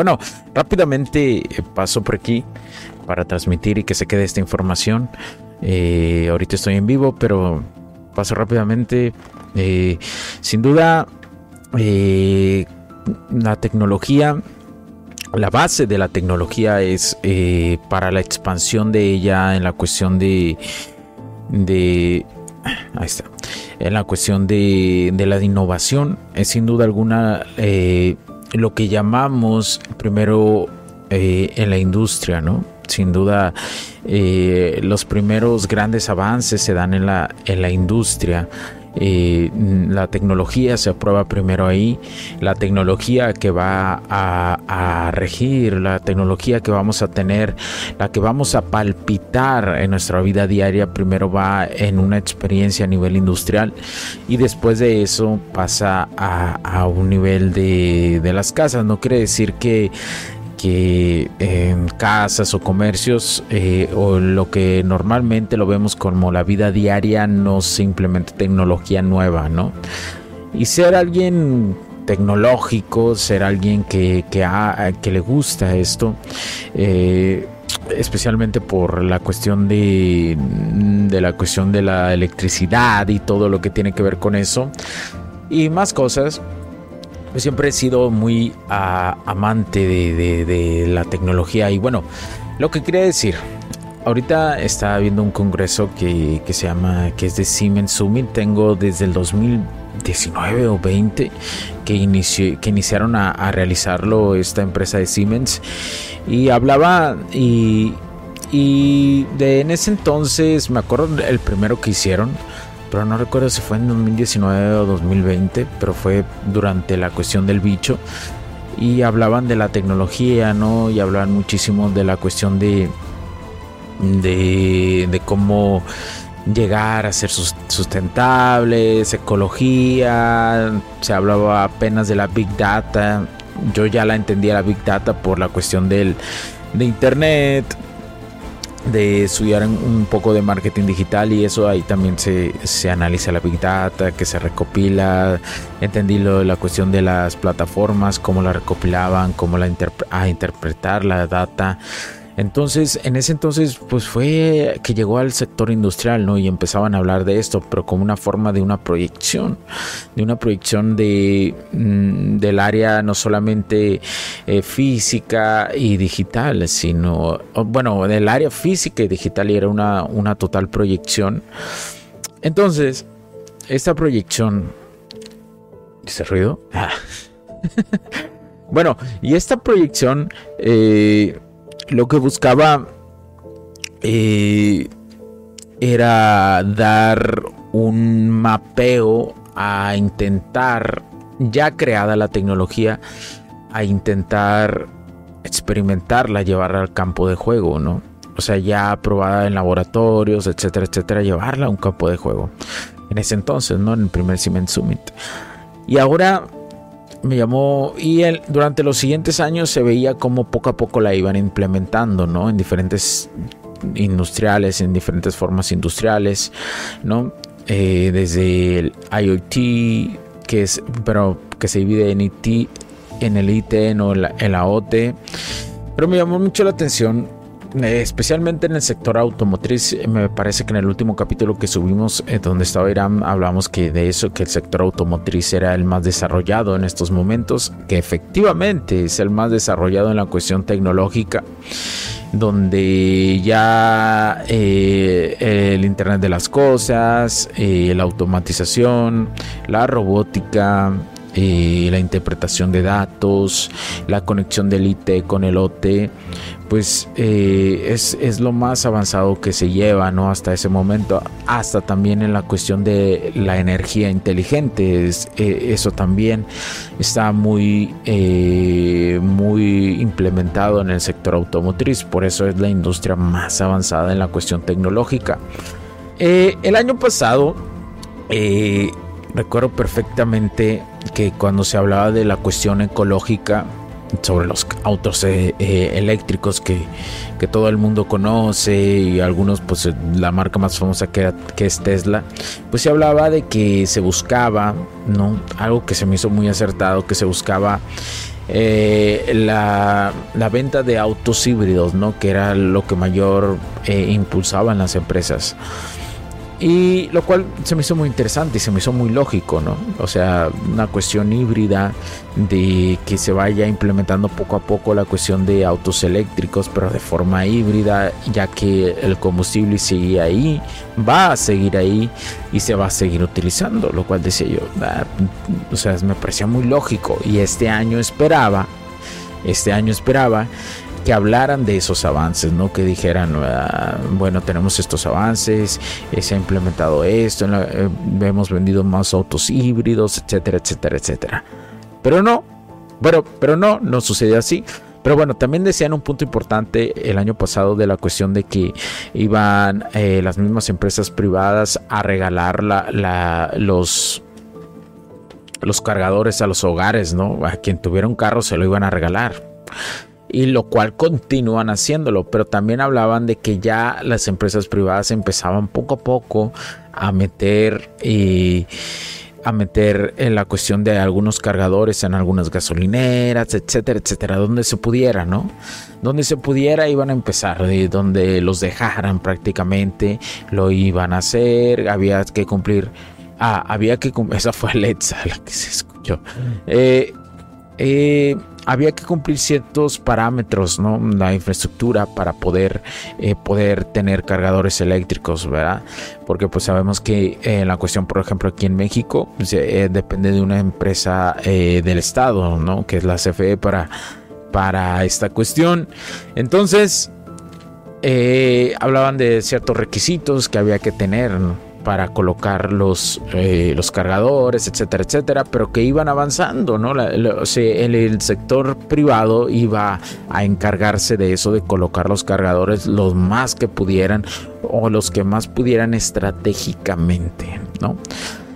Bueno, rápidamente eh, paso por aquí para transmitir y que se quede esta información. Eh, ahorita estoy en vivo, pero paso rápidamente. Eh, sin duda, la tecnología, la base de la tecnología es para la expansión de ella en la cuestión de, de ahí está, en la cuestión de, de la innovación, es sin duda alguna lo que llamamos primero eh, en la industria, ¿no? Sin duda, eh, los primeros grandes avances se dan en la, en la industria. Eh, la tecnología se aprueba primero ahí, la tecnología que va a, regir, la tecnología que vamos a tener, la que vamos a palpitar en nuestra vida diaria, primero va en una experiencia a nivel industrial y después de eso pasa a, un nivel de, de las casas. No quiere decir que que en casas o comercios eh, o lo que normalmente lo vemos como la vida diaria no simplemente tecnología nueva, ¿no? Y ser alguien tecnológico, ser alguien que, que, le gusta esto, eh, especialmente por la cuestión de, de la cuestión de la electricidad y todo lo que tiene que ver con eso y más cosas siempre he sido muy ah, amante de, la tecnología y bueno, lo que quería decir, ahorita está habiendo un congreso que, se llama, que es de Siemens Summit, tengo desde el 2019 o 20 que, que iniciaron a, realizarlo esta empresa de Siemens. Y hablaba y, y de en ese entonces me acuerdo el primero que hicieron pero no recuerdo si fue en 2019 o 2020, pero fue durante la cuestión del bicho. Y hablaban de la tecnología, ¿no? Y hablaban muchísimo de la cuestión de, de, cómo llegar a ser sustentables, ecología, se hablaba apenas de la Big Data, yo ya la entendía la Big Data por la cuestión del, de Internet, de estudiar un poco de marketing digital y eso ahí también se, se analiza la big data, que se recopila, entendí lo, la cuestión de las plataformas, cómo la recopilaban, cómo la a interpretar la data. Entonces, en ese entonces, pues fue que llegó al sector industrial, ¿no? Y empezaban a hablar de esto, pero como una forma de una proyección, de una proyección de, mm, del área no solamente eh, física y digital, sino, bueno, del área física y digital y era una, una total proyección. Entonces, esta proyección... ¿Dice ruido? bueno, y esta proyección... Eh, lo que buscaba eh, era dar un mapeo a intentar, ya creada la tecnología, a intentar experimentarla, llevarla al campo de juego, ¿no? O sea, ya aprobada en laboratorios, etcétera, etcétera, llevarla a un campo de juego. En ese entonces, ¿no? En el primer Cement Summit. Y ahora me llamó y él, durante los siguientes años se veía como poco a poco la iban implementando, ¿no? En diferentes industriales, en diferentes formas industriales, ¿no? Eh, desde el IoT, que es, pero que se divide en IT, en el IT, no en la, en la OT. Pero me llamó mucho la atención especialmente en el sector automotriz, me parece que en el último capítulo que subimos, eh, donde estaba Irán, hablamos que de eso, que el sector automotriz era el más desarrollado en estos momentos, que efectivamente es el más desarrollado en la cuestión tecnológica donde ya eh, el Internet de las Cosas, la automatización, la robótica, la interpretación de datos, la conexión del IT con el OT, pues eh, es, lo más avanzado que se lleva, ¿no? Hasta ese momento, hasta también en la cuestión de la energía inteligente, eh, eso también está muy, eh, muy implementado en el sector automotriz, por eso es la industria más avanzada en la cuestión tecnológica. el año pasado, recuerdo perfectamente que cuando se hablaba de la cuestión ecológica sobre los autos eh, eh, eléctricos que, todo el mundo conoce y algunos pues la marca más famosa que, que es Tesla pues se hablaba de que se buscaba no algo que se me hizo muy acertado que se buscaba eh, la, la, venta de autos híbridos no que era lo que mayor impulsaban las empresas y lo cual se me hizo muy interesante y se me hizo muy lógico, ¿no? O sea, una cuestión híbrida de que se vaya implementando poco a poco la cuestión de autos eléctricos, pero de forma híbrida, ya que el combustible sigue ahí, va a seguir ahí y se va a seguir utilizando, lo cual decía yo, ah, o sea, me parecía muy lógico y este año esperaba, este año esperaba que hablaran de esos avances, ¿no? Que dijeran, ah, bueno, tenemos estos avances, eh, se ha implementado esto, eh, hemos vendido más autos híbridos, etcétera, etcétera, etcétera. Pero no, bueno, pero no, no sucedió así. Pero bueno, también decían un punto importante el año pasado de la cuestión de que iban eh, las mismas empresas privadas a regalar la, los los cargadores a los hogares, ¿no? A quien tuviera un carro se lo iban a regalar y lo cual continúan haciéndolo, pero también hablaban de que ya las empresas privadas empezaban poco a poco a meter y a meter en la cuestión de algunos cargadores en algunas gasolineras, etcétera, etcétera, donde se pudiera, ¿no? Donde se pudiera iban a empezar, de donde los dejaran prácticamente, lo iban a hacer, había que cumplir, ah, había que cumplir, esa fue Alexa la que se escuchó. Eh, eh, había que cumplir ciertos parámetros, ¿no? La infraestructura para poder, eh, poder tener cargadores eléctricos, ¿verdad? Porque pues sabemos que eh, la cuestión, por ejemplo, aquí en México, pues, eh, depende de una empresa del Estado, ¿no? Que es la CFE para, para esta cuestión. Entonces, hablaban de ciertos requisitos que había que tener, ¿no? Para colocar los, eh, los cargadores, etcétera, etcétera, pero que iban avanzando, ¿no? el, sector privado iba a encargarse de eso, de colocar los cargadores los más que pudieran o los que más pudieran estratégicamente, ¿no?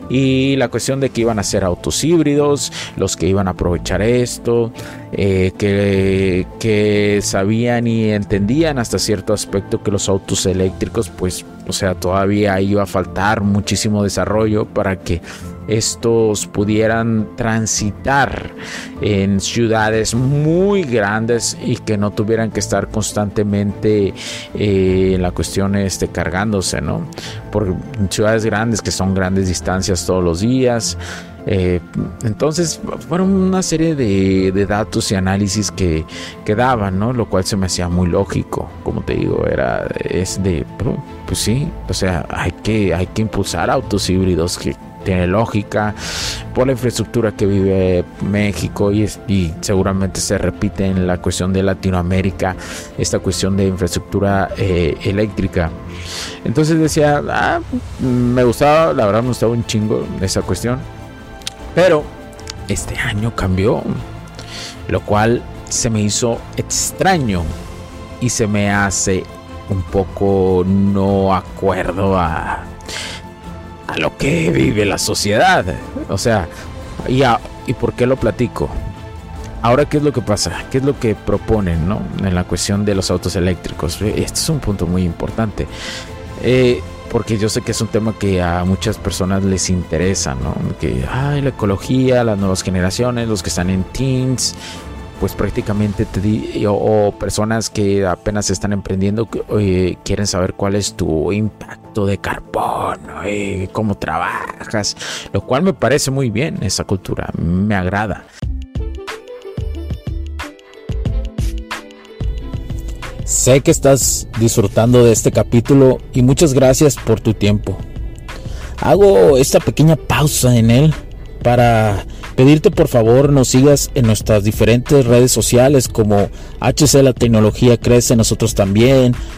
Y la cuestión de que iban a ser autos híbridos, los que iban a aprovechar esto, eh, que, que, sabían y entendían hasta cierto aspecto que los autos eléctricos, pues, o sea, todavía iba a faltar muchísimo desarrollo para que estos pudieran transitar en ciudades muy grandes y que no tuvieran que estar constantemente eh, en la cuestión este, cargándose, ¿no? Por ciudades grandes que son grandes distancias todos los días. Eh, entonces fueron una serie de, datos y análisis que, que, daban, ¿no? Lo cual se me hacía muy lógico, como te digo, era es de, pues sí, o sea, hay que, hay que impulsar autos híbridos que tiene lógica por la infraestructura que vive México y, seguramente se repite en la cuestión de Latinoamérica esta cuestión de infraestructura eh, eléctrica. Entonces decía ah, me gustaba la verdad me gustaba un chingo esa cuestión pero este año cambió lo cual se me hizo extraño y se me hace un poco no acuerdo a lo que vive la sociedad. O sea, ¿y, ¿y por qué lo platico? Ahora, ¿qué es lo que pasa? ¿Qué es lo que proponen ¿no? en la cuestión de los autos eléctricos? Este es un punto muy importante. Eh, porque yo sé que es un tema que a muchas personas les interesa, ¿no? Que, ay, la ecología, las nuevas generaciones, los que están en teens, pues prácticamente te di, o, personas que apenas están emprendiendo quieren saber cuál es tu impacto de carbono, eh, cómo trabajas, lo cual me parece muy bien esa cultura, me agrada. Sé que estás disfrutando de este capítulo y muchas gracias por tu tiempo. Hago esta pequeña pausa en él para pedirte por favor nos sigas en nuestras diferentes redes sociales como HC La Tecnología Crece, nosotros también,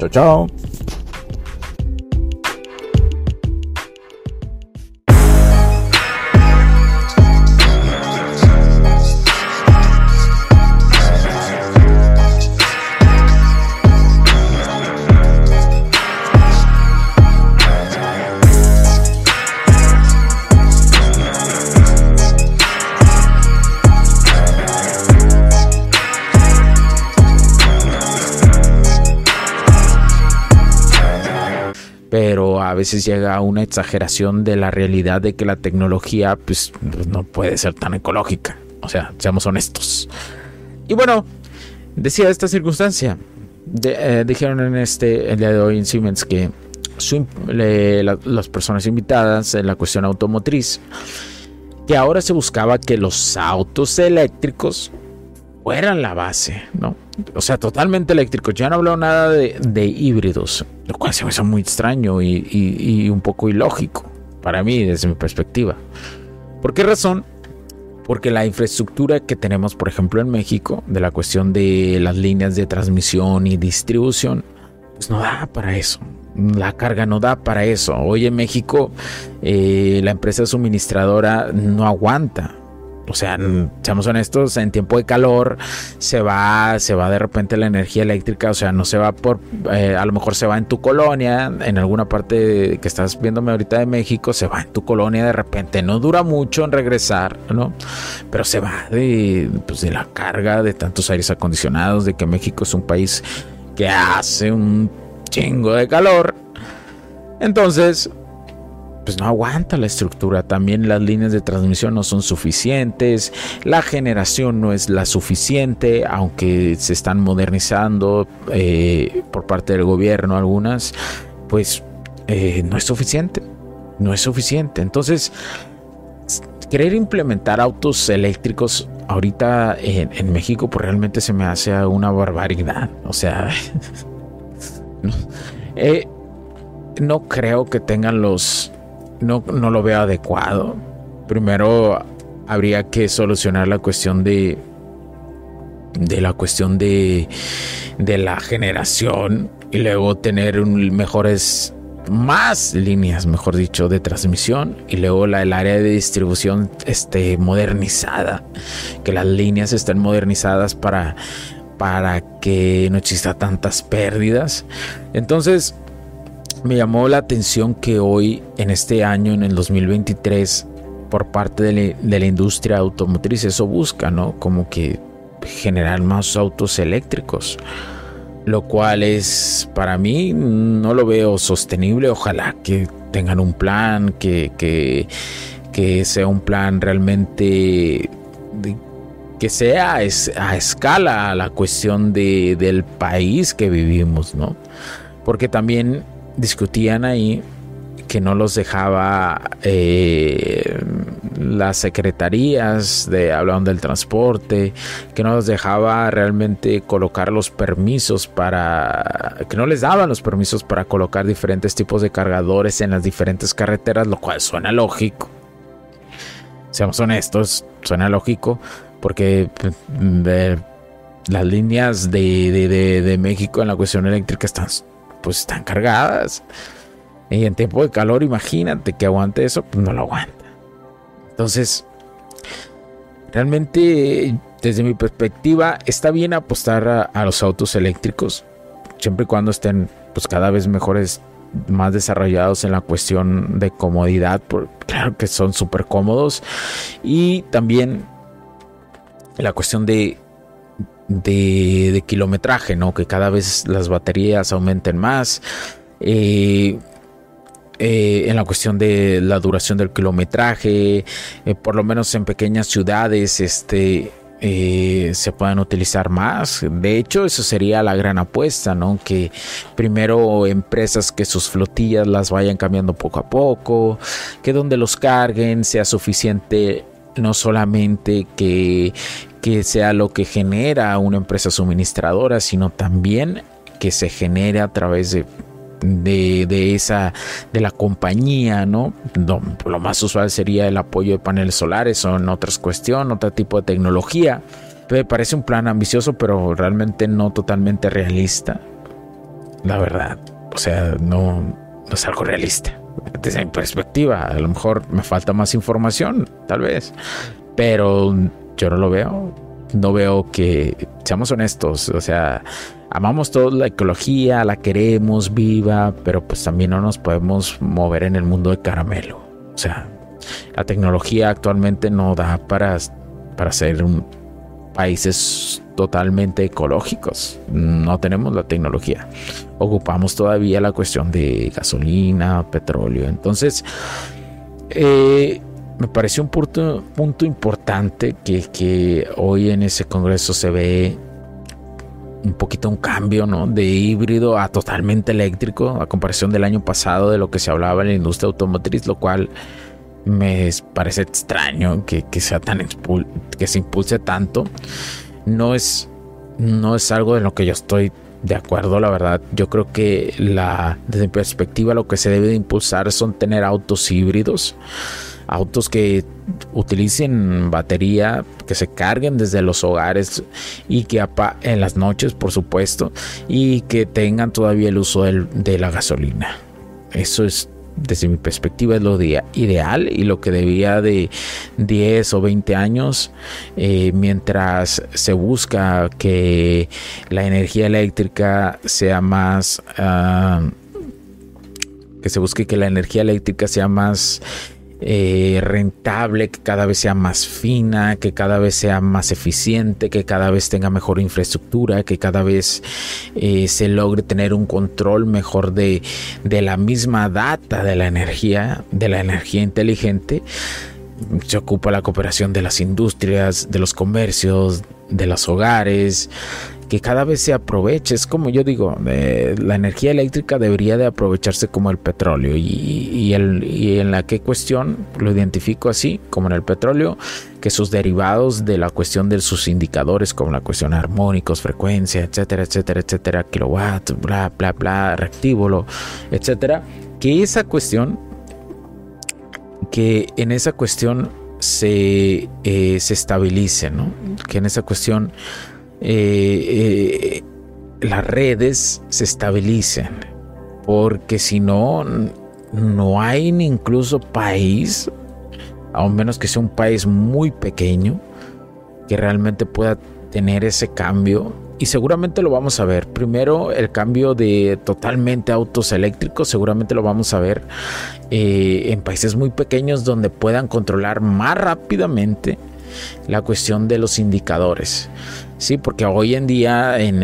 Chao, chao. Pero a veces llega a una exageración de la realidad de que la tecnología pues, no puede ser tan ecológica. O sea, seamos honestos. Y bueno, decía esta circunstancia. Eh, dijeron en este el día de hoy en Siemens que las personas invitadas en la cuestión automotriz que ahora se buscaba que los autos eléctricos fueran la base, ¿no? O sea, totalmente eléctricos. Ya no habló nada de, híbridos, lo cual se me hizo muy extraño y, un poco ilógico para mí desde mi perspectiva. ¿Por qué razón? Porque la infraestructura que tenemos, por ejemplo, en México, de la cuestión de las líneas de transmisión y distribución, pues no da para eso. La carga no da para eso. Hoy en México, eh, la empresa suministradora no aguanta o sea, seamos honestos, en tiempo de calor se va, se va de repente la energía eléctrica, o sea, no se va por, eh, a lo mejor se va en tu colonia, en alguna parte que estás viéndome ahorita de México, se va en tu colonia de repente, no dura mucho en regresar, ¿no? Pero se va de, pues, de la carga de tantos aires acondicionados, de que México es un país que hace un chingo de calor. Entonces, pues no aguanta la estructura. También las líneas de transmisión no son suficientes, la generación no es la suficiente, aunque se están modernizando eh, por parte del gobierno algunas, pues eh, no es suficiente, no es suficiente. Entonces, querer implementar autos eléctricos ahorita en, México, pues realmente se me hace una barbaridad. O sea, eh, no creo que tengan los no, no lo veo adecuado. Primero habría que solucionar la cuestión de de la cuestión de, de la generación y luego tener mejores más líneas, mejor dicho, de transmisión y luego la, el área de distribución esté modernizada, que las líneas estén modernizadas para, para que no exista tantas pérdidas. Entonces, me llamó la atención que hoy, en este año, en el 2023, por parte de, la industria automotriz, eso busca, ¿no? Como que generar más autos eléctricos. Lo cual es, para mí, no lo veo sostenible. Ojalá que tengan un plan, que, que, que sea un plan realmente que sea a escala la cuestión de, del país que vivimos, ¿no? Porque también discutían ahí que no los dejaba eh, las secretarías de hablaban del transporte que no los dejaba realmente colocar los permisos para que no les daban los permisos para colocar diferentes tipos de cargadores en las diferentes carreteras lo cual suena lógico. Seamos honestos suena lógico porque pues, las líneas de, de México en la cuestión eléctrica están pues están cargadas. Y en tiempo de calor, imagínate que aguante eso, pues no lo aguanta. Entonces, realmente desde mi perspectiva, está bien apostar a, los autos eléctricos, siempre y cuando estén pues cada vez mejores, más desarrollados en la cuestión de comodidad, porque claro que son súper cómodos, y también la cuestión de, de, kilometraje, ¿no? Que cada vez las baterías aumenten más. Eh, eh, en la cuestión de la duración del kilometraje, eh, por lo menos en pequeñas ciudades, este, se puedan utilizar más. De hecho, eso sería la gran apuesta, ¿no? Que primero empresas que sus flotillas las vayan cambiando poco a poco, que donde los carguen sea suficiente no solamente que, que sea lo que genera una empresa suministradora, sino también que se genere a través de de, esa de la compañía, ¿no? Lo, más usual sería el apoyo de paneles solares o en otras cuestiones, otro tipo de tecnología. Me parece un plan ambicioso, pero realmente no totalmente realista. La verdad, o sea, no es algo realista. Desde mi perspectiva, a lo mejor me falta más información, tal vez, pero yo no lo veo. No veo que, seamos honestos, o sea, amamos toda la ecología, la queremos viva, pero pues también no nos podemos mover en el mundo de caramelo. O sea, la tecnología actualmente no da para, para ser un, países totalmente ecológicos. No tenemos la tecnología. Ocupamos todavía la cuestión de gasolina, petróleo. Entonces, eh, me pareció un punto, punto importante que, que hoy en ese congreso se ve un poquito un cambio, ¿no? De híbrido a totalmente eléctrico, a comparación del año pasado de lo que se hablaba en la industria automotriz, lo cual me parece extraño que, sea tan que se impulse tanto. No es, no es algo en lo que yo estoy de acuerdo, la verdad. Yo creo que la, desde mi perspectiva lo que se debe de impulsar son tener autos híbridos autos que utilicen batería, que se carguen desde los hogares y que en las noches, por supuesto, y que tengan todavía el uso de la gasolina. Eso es desde mi perspectiva es lo ideal y lo que debía de 10 o 20 años eh, mientras se busca que la energía eléctrica sea más ah, que se busque que la energía eléctrica sea más eh, rentable, que cada vez sea más fina, que cada vez sea más eficiente, que cada vez tenga mejor infraestructura, que cada vez eh, se logre tener un control mejor de, de la misma data de la energía, de la energía inteligente. Se ocupa la cooperación de las industrias, de los comercios, de los hogares, que cada vez se aproveche. Es como yo digo, eh, la energía eléctrica debería de aprovecharse como el petróleo y, el, en la que cuestión lo identifico así, como en el petróleo, que sus derivados de la cuestión de sus indicadores, como la cuestión armónicos, frecuencia, etcétera, etcétera, etcétera, kilowatt, bla, bla, bla, reactívulo, etcétera, que esa cuestión, que en esa cuestión se, eh, se estabilice, ¿no? Que en esa cuestión eh, eh, las redes se estabilicen. Porque si no, no hay incluso país, a menos que sea un país muy pequeño, que realmente pueda tener ese cambio. Y seguramente lo vamos a ver. Primero, el cambio de totalmente autos eléctricos, seguramente lo vamos a ver eh, en países muy pequeños donde puedan controlar más rápidamente la cuestión de los indicadores. Sí, porque hoy en día en,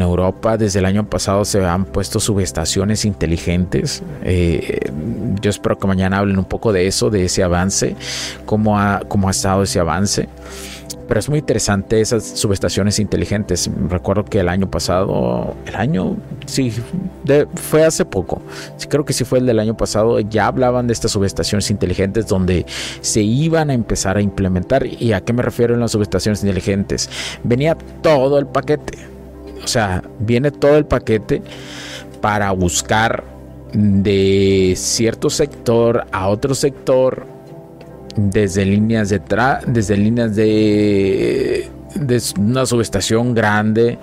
Europa desde el año pasado se han puesto subestaciones inteligentes. Eh, yo espero que mañana hablen un poco de eso, de ese avance, cómo ha, cómo ha estado ese avance. Pero es muy interesante esas subestaciones inteligentes. Recuerdo que el año pasado, el año, sí, fue hace poco. Creo que sí fue el del año pasado. Ya hablaban de estas subestaciones inteligentes donde se iban a empezar a implementar. ¿Y a qué me refiero en las subestaciones inteligentes? Venía todo el paquete. O sea, viene todo el paquete para buscar de cierto sector a otro sector desde líneas de desde líneas de, de una subestación grande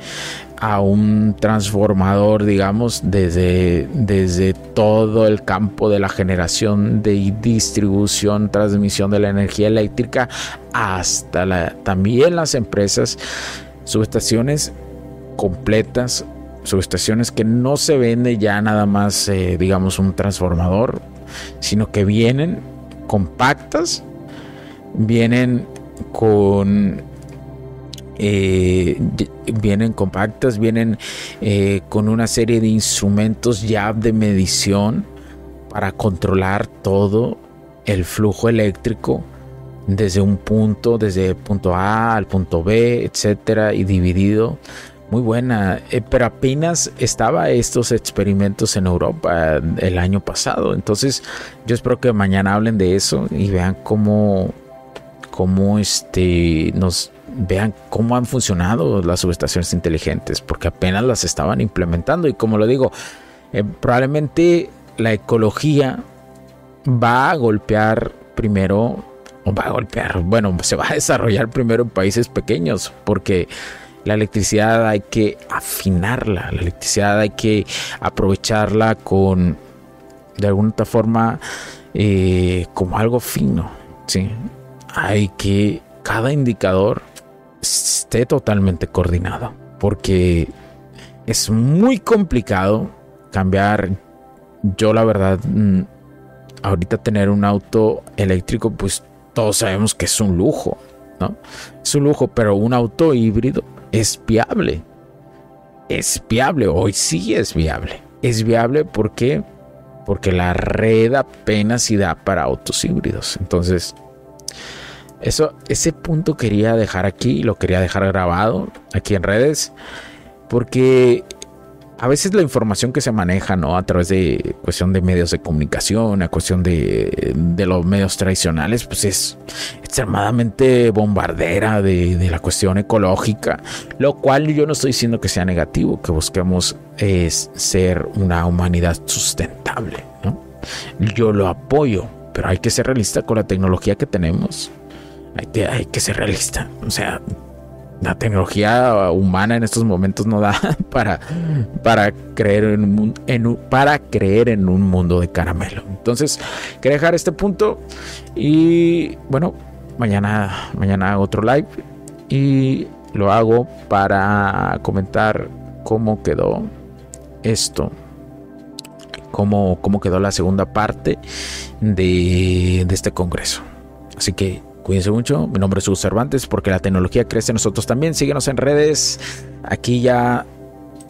a un transformador, digamos, desde, desde todo el campo de la generación de distribución, transmisión de la energía eléctrica, hasta también las empresas, subestaciones completas, subestaciones que no se vende ya nada más, eh, digamos, un transformador, sino que vienen compactas, vienen con eh, vienen compactas, vienen eh, con una serie de instrumentos ya de medición para controlar todo el flujo eléctrico desde un punto, desde punto A al punto B, etcétera, y dividido. Muy buena, eh, pero apenas estaba estos experimentos en Europa el año pasado. Entonces, yo espero que mañana hablen de eso y vean cómo, cómo este, nos vean cómo han funcionado las subestaciones inteligentes, porque apenas las estaban implementando y como lo digo, eh, probablemente la ecología va a golpear primero, o va a golpear, bueno, se va a desarrollar primero en países pequeños, porque la electricidad hay que afinarla, la electricidad hay que aprovecharla con, de alguna otra forma, eh, como algo fino, ¿sí? Hay que, cada indicador esté totalmente coordinado. Porque es muy complicado cambiar. Yo la verdad, mm, ahorita tener un auto eléctrico, pues todos sabemos que es un lujo, ¿no? Es un lujo, pero un auto híbrido es viable. Es viable, hoy sí es viable. Es viable porque porque la red apenas si da para autos híbridos. Entonces, eso, ese punto quería dejar aquí, lo quería dejar grabado aquí en redes, porque a veces la información que se maneja, ¿no? A través de cuestión de medios de comunicación, a cuestión de, los medios tradicionales, pues es extremadamente bombardera de, de, la cuestión ecológica, lo cual yo no estoy diciendo que sea negativo, que busquemos es ser una humanidad sustentable, ¿no? Yo lo apoyo, pero hay que ser realista con la tecnología que tenemos hay que, ser realista. O sea, la tecnología humana en estos momentos no da para, para, creer en en para creer en un mundo de caramelo. Entonces, quería dejar este punto y bueno, mañana, mañana hago otro live y lo hago para comentar cómo quedó esto. Cómo, cómo quedó la segunda parte de, de este congreso. Así que Cuídense mucho. Mi nombre es Hugo Cervantes porque la tecnología crece nosotros también. Síguenos en redes. Aquí ya.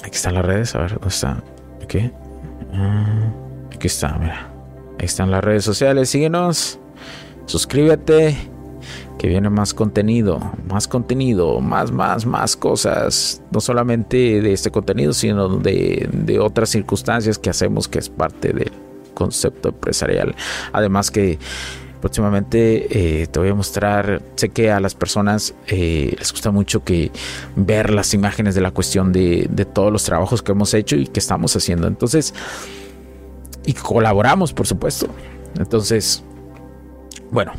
Aquí están las redes. A ver, ¿dónde está? Aquí. Ah, aquí está, mira. Ahí están las redes sociales. Síguenos. Suscríbete. Que viene más contenido. Más contenido. Más, más, más cosas. No solamente de este contenido, sino de otras circunstancias que hacemos que es parte del concepto empresarial. Además que próximamente eh, te voy a mostrar, sé que a las personas eh, les gusta mucho que ver las imágenes de la cuestión de, de, todos los trabajos que hemos hecho y que estamos haciendo. Entonces, y colaboramos, por supuesto. Entonces, bueno,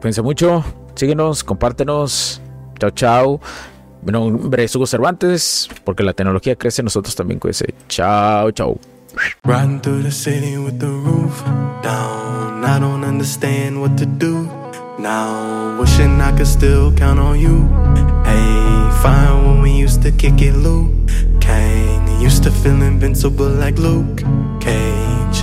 cuídense mucho, síguenos, compártenos. Chao, chao. Mi nombre es Hugo Cervantes, porque la tecnología crece, nosotros también cuídense. Chao, chao. I don't understand what to do now. Wishing I could still count on you. Hey, fine when we used to kick it, Luke. Kang used to feel invincible like Luke Cage.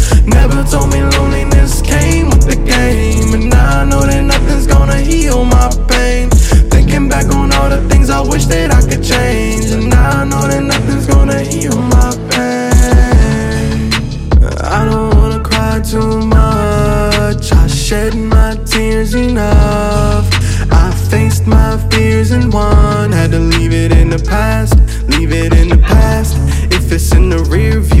Never told me loneliness came with the game. And now I know that nothing's gonna heal my pain. Thinking back on all the things I wish that I could change. And now I know that nothing's gonna heal my pain. I don't wanna cry too much. I shed my tears enough. I faced my fears and won. Had to leave it in the past, leave it in the past. If it's in the rear view,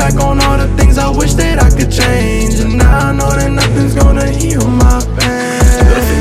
Back on all the things I wish that I could change. And now I know that nothing's gonna heal my pain.